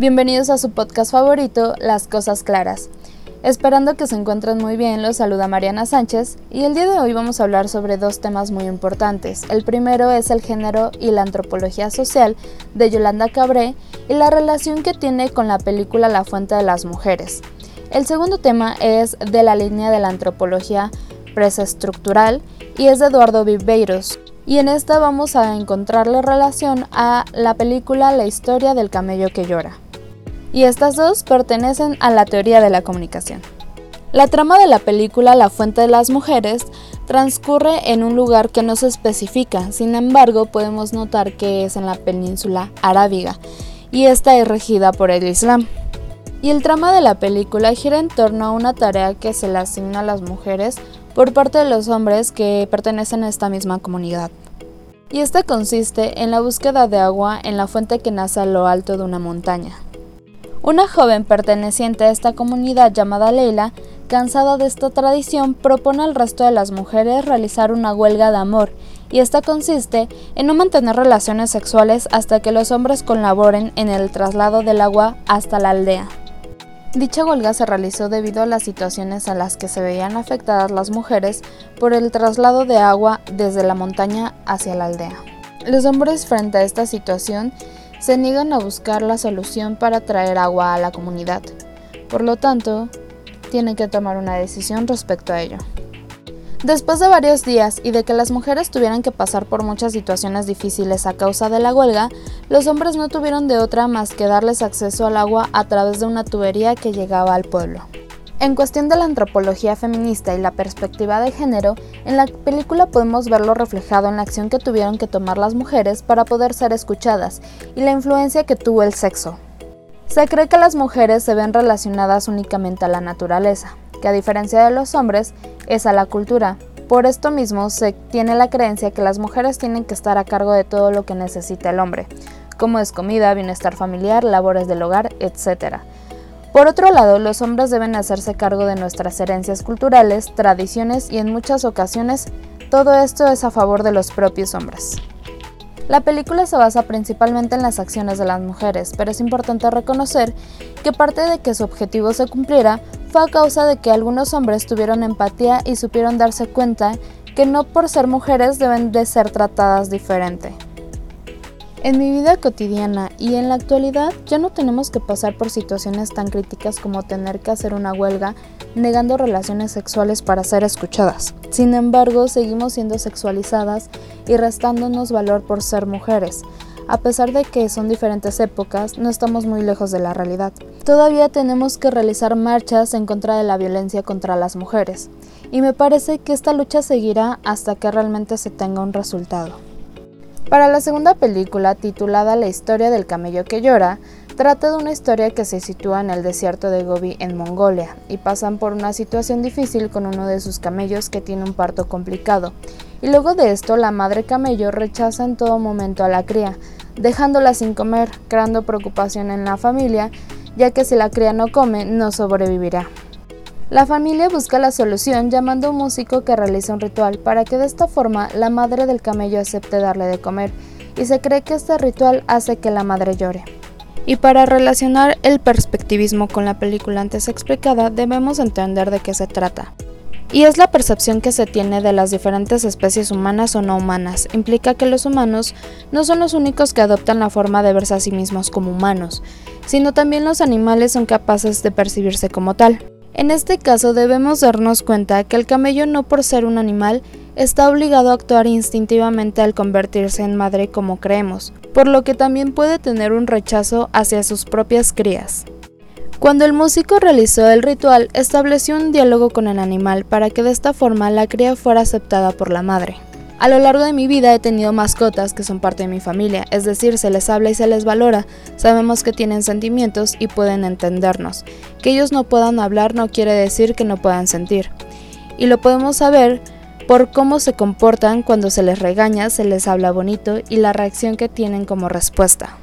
Bienvenidos a su podcast favorito, Las Cosas Claras. Esperando que se encuentren muy bien, los saluda Mariana Sánchez y el día de hoy vamos a hablar sobre dos temas muy importantes. El primero es el género y la antropología social de Yolanda Cabré y la relación que tiene con la película La Fuente de las Mujeres. El segundo tema es de la línea de la antropología presestructural y es de Eduardo Viveiros, y en esta vamos a encontrarle relación a la película La historia del camello que llora. Y estas dos pertenecen a la teoría de la comunicación. La trama de la película La Fuente de las Mujeres transcurre en un lugar que no se especifica, sin embargo podemos notar que es en la península arábiga, y esta es regida por el Islam. Y el trama de la película gira en torno a una tarea que se le asigna a las mujeres por parte de los hombres que pertenecen a esta misma comunidad. Y esta consiste en la búsqueda de agua en la fuente que nace a lo alto de una montaña. Una joven perteneciente a esta comunidad llamada Leila, cansada de esta tradición, propone al resto de las mujeres realizar una huelga de amor, y esta consiste en no mantener relaciones sexuales hasta que los hombres colaboren en el traslado del agua hasta la aldea. Dicha huelga se realizó debido a las situaciones a las que se veían afectadas las mujeres por el traslado de agua desde la montaña hacia la aldea. Los hombres frente a esta situación se niegan a buscar la solución para traer agua a la comunidad. Por lo tanto, tienen que tomar una decisión respecto a ello. Después de varios días y de que las mujeres tuvieran que pasar por muchas situaciones difíciles a causa de la huelga, los hombres no tuvieron de otra más que darles acceso al agua a través de una tubería que llegaba al pueblo. En cuestión de la antropología feminista y la perspectiva de género, en la película podemos verlo reflejado en la acción que tuvieron que tomar las mujeres para poder ser escuchadas y la influencia que tuvo el sexo. Se cree que las mujeres se ven relacionadas únicamente a la naturaleza, que a diferencia de los hombres, es a la cultura. Por esto mismo se tiene la creencia que las mujeres tienen que estar a cargo de todo lo que necesita el hombre, como es comida, bienestar familiar, labores del hogar, etc. Por otro lado, los hombres deben hacerse cargo de nuestras herencias culturales, tradiciones y en muchas ocasiones todo esto es a favor de los propios hombres. La película se basa principalmente en las acciones de las mujeres, pero es importante reconocer que parte de que su objetivo se cumpliera fue a causa de que algunos hombres tuvieron empatía y supieron darse cuenta que no por ser mujeres deben de ser tratadas diferente. En mi vida cotidiana y en la actualidad ya no tenemos que pasar por situaciones tan críticas como tener que hacer una huelga negando relaciones sexuales para ser escuchadas. Sin embargo, seguimos siendo sexualizadas y restándonos valor por ser mujeres. A pesar de que son diferentes épocas, no estamos muy lejos de la realidad. Todavía tenemos que realizar marchas en contra de la violencia contra las mujeres, y me parece que esta lucha seguirá hasta que realmente se tenga un resultado. Para la segunda película, titulada La historia del camello que llora, trata de una historia que se sitúa en el desierto de Gobi en Mongolia y pasan por una situación difícil con uno de sus camellos que tiene un parto complicado. Y luego de esto, la madre camello rechaza en todo momento a la cría, dejándola sin comer, creando preocupación en la familia, ya que si la cría no come, no sobrevivirá. La familia busca la solución llamando a un músico que realice un ritual para que de esta forma la madre del camello acepte darle de comer y se cree que este ritual hace que la madre llore. Y para relacionar el perspectivismo con la película antes explicada debemos entender de qué se trata. Y es la percepción que se tiene de las diferentes especies humanas o no humanas. Implica que los humanos no son los únicos que adoptan la forma de verse a sí mismos como humanos, sino también los animales son capaces de percibirse como tal. En este caso debemos darnos cuenta que el camello no por ser un animal está obligado a actuar instintivamente al convertirse en madre como creemos, por lo que también puede tener un rechazo hacia sus propias crías. Cuando el músico realizó el ritual, estableció un diálogo con el animal para que de esta forma la cría fuera aceptada por la madre. A lo largo de mi vida he tenido mascotas que son parte de mi familia, es decir, se les habla y se les valora, sabemos que tienen sentimientos y pueden entendernos. Que ellos no puedan hablar no quiere decir que no puedan sentir. Y lo podemos saber por cómo se comportan cuando se les regaña, se les habla bonito y la reacción que tienen como respuesta.